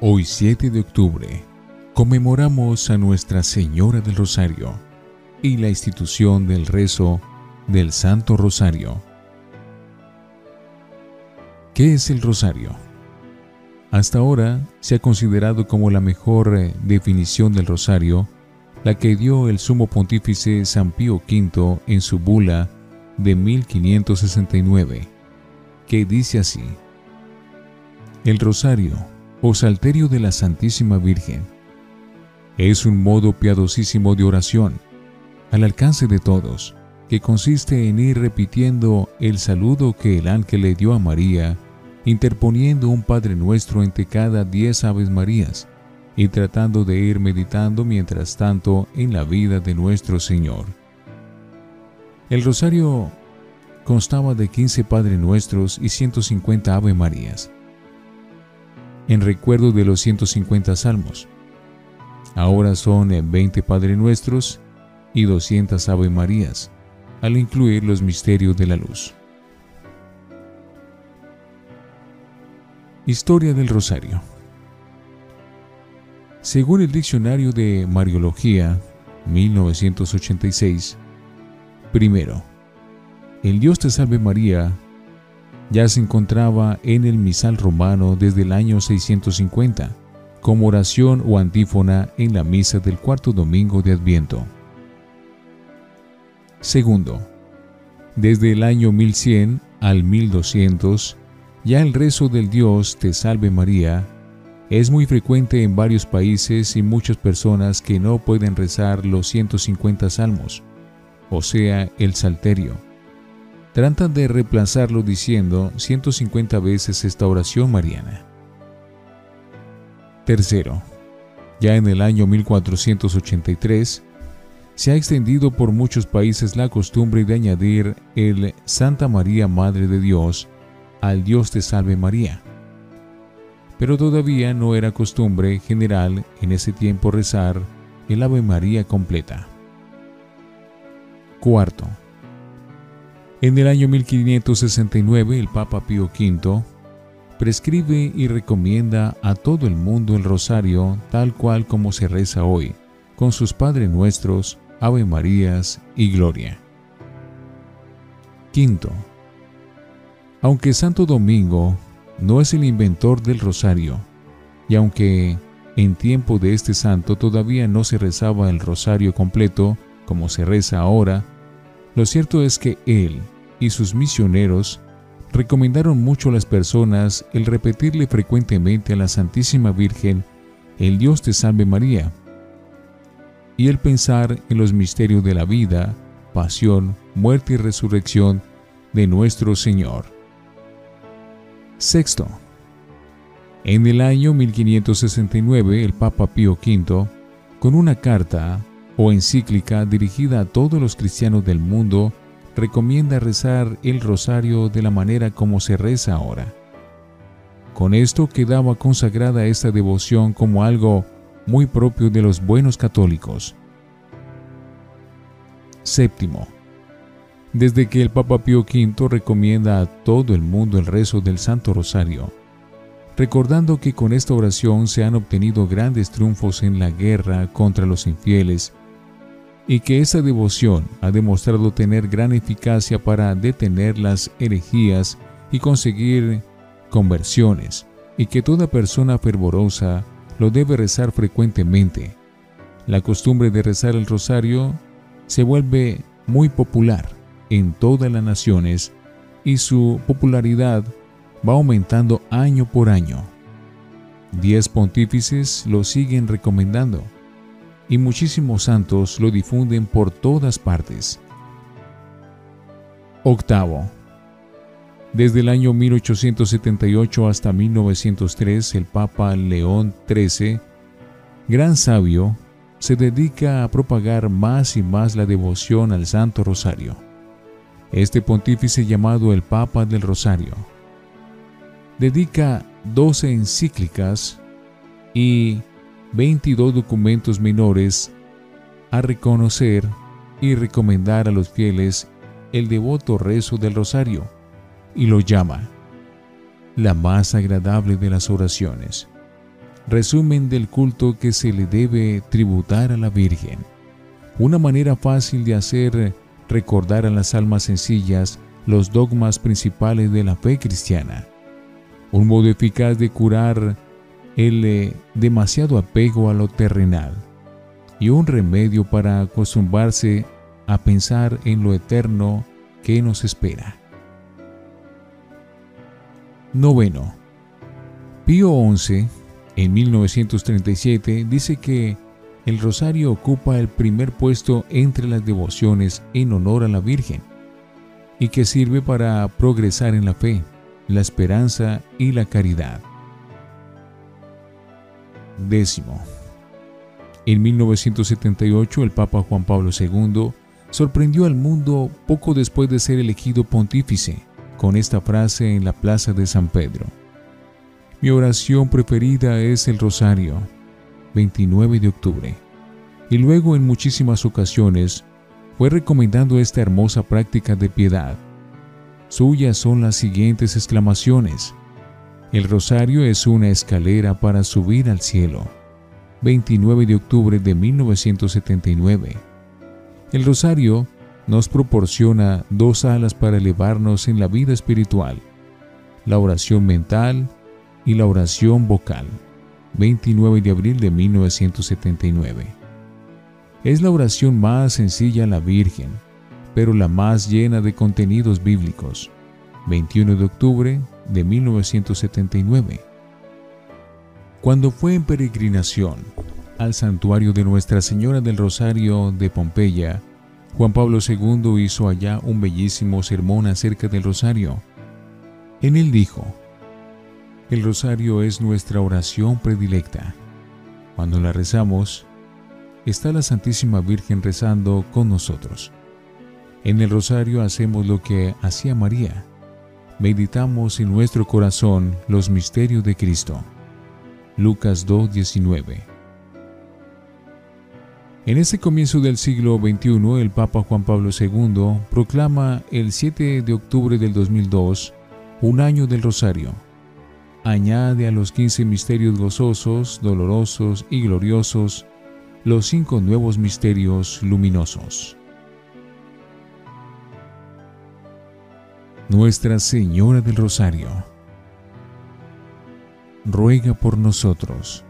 Hoy 7 de octubre conmemoramos a Nuestra Señora del Rosario y la institución del rezo del Santo Rosario. ¿Qué es el rosario? Hasta ahora se ha considerado como la mejor eh, definición del rosario la que dio el sumo pontífice San Pío V en su bula de 1569, que dice así, El rosario o salterio de la Santísima Virgen es un modo piadosísimo de oración, al alcance de todos, que consiste en ir repitiendo el saludo que el ángel le dio a María, interponiendo un Padre Nuestro entre cada diez Aves Marías, y tratando de ir meditando mientras tanto en la vida de nuestro Señor. El rosario constaba de 15 Padre Nuestros y 150 Ave Marías, en recuerdo de los 150 salmos. Ahora son 20 Padre Nuestros y 200 Ave Marías, al incluir los misterios de la luz. Historia del Rosario según el Diccionario de Mariología, 1986, primero, el Dios te salve María ya se encontraba en el misal romano desde el año 650, como oración o antífona en la misa del cuarto domingo de Adviento. Segundo, desde el año 1100 al 1200, ya el rezo del Dios te salve María es muy frecuente en varios países y muchas personas que no pueden rezar los 150 salmos, o sea, el salterio. Tratan de reemplazarlo diciendo 150 veces esta oración mariana. Tercero, ya en el año 1483, se ha extendido por muchos países la costumbre de añadir el Santa María Madre de Dios al Dios te salve María pero todavía no era costumbre general en ese tiempo rezar el Ave María completa. Cuarto. En el año 1569 el Papa Pío V prescribe y recomienda a todo el mundo el rosario tal cual como se reza hoy, con sus Padres Nuestros, Ave Marías y Gloria. Quinto. Aunque Santo Domingo no es el inventor del rosario, y aunque en tiempo de este santo todavía no se rezaba el rosario completo como se reza ahora, lo cierto es que él y sus misioneros recomendaron mucho a las personas el repetirle frecuentemente a la Santísima Virgen el Dios te salve María, y el pensar en los misterios de la vida, pasión, muerte y resurrección de nuestro Señor. Sexto. En el año 1569, el Papa Pío V, con una carta o encíclica dirigida a todos los cristianos del mundo, recomienda rezar el rosario de la manera como se reza ahora. Con esto quedaba consagrada esta devoción como algo muy propio de los buenos católicos. Séptimo desde que el Papa Pío V recomienda a todo el mundo el rezo del Santo Rosario, recordando que con esta oración se han obtenido grandes triunfos en la guerra contra los infieles y que esa devoción ha demostrado tener gran eficacia para detener las herejías y conseguir conversiones, y que toda persona fervorosa lo debe rezar frecuentemente. La costumbre de rezar el rosario se vuelve muy popular en todas las naciones y su popularidad va aumentando año por año. Diez pontífices lo siguen recomendando y muchísimos santos lo difunden por todas partes. Octavo. Desde el año 1878 hasta 1903, el Papa León XIII, gran sabio, se dedica a propagar más y más la devoción al Santo Rosario este pontífice llamado el Papa del Rosario dedica 12 encíclicas y 22 documentos menores a reconocer y recomendar a los fieles el devoto rezo del rosario y lo llama la más agradable de las oraciones, resumen del culto que se le debe tributar a la Virgen. Una manera fácil de hacer recordar a las almas sencillas los dogmas principales de la fe cristiana. Un modo eficaz de curar el demasiado apego a lo terrenal y un remedio para acostumbrarse a pensar en lo eterno que nos espera. Noveno. Pío XI, en 1937, dice que el rosario ocupa el primer puesto entre las devociones en honor a la Virgen y que sirve para progresar en la fe, la esperanza y la caridad. En 1978 el Papa Juan Pablo II sorprendió al mundo poco después de ser elegido pontífice con esta frase en la plaza de San Pedro. Mi oración preferida es el rosario, 29 de octubre. Y luego en muchísimas ocasiones fue recomendando esta hermosa práctica de piedad. Suyas son las siguientes exclamaciones. El rosario es una escalera para subir al cielo. 29 de octubre de 1979. El rosario nos proporciona dos alas para elevarnos en la vida espiritual, la oración mental y la oración vocal. 29 de abril de 1979. Es la oración más sencilla a la Virgen, pero la más llena de contenidos bíblicos. 21 de octubre de 1979. Cuando fue en peregrinación al santuario de Nuestra Señora del Rosario de Pompeya, Juan Pablo II hizo allá un bellísimo sermón acerca del rosario. En él dijo, el rosario es nuestra oración predilecta. Cuando la rezamos, está la Santísima Virgen rezando con nosotros. En el rosario hacemos lo que hacía María, meditamos en nuestro corazón los misterios de Cristo. Lucas 2.19 En este comienzo del siglo XXI, el Papa Juan Pablo II proclama el 7 de octubre del 2002 un año del Rosario. Añade a los 15 misterios gozosos, dolorosos y gloriosos los cinco nuevos misterios luminosos. Nuestra Señora del Rosario, ruega por nosotros.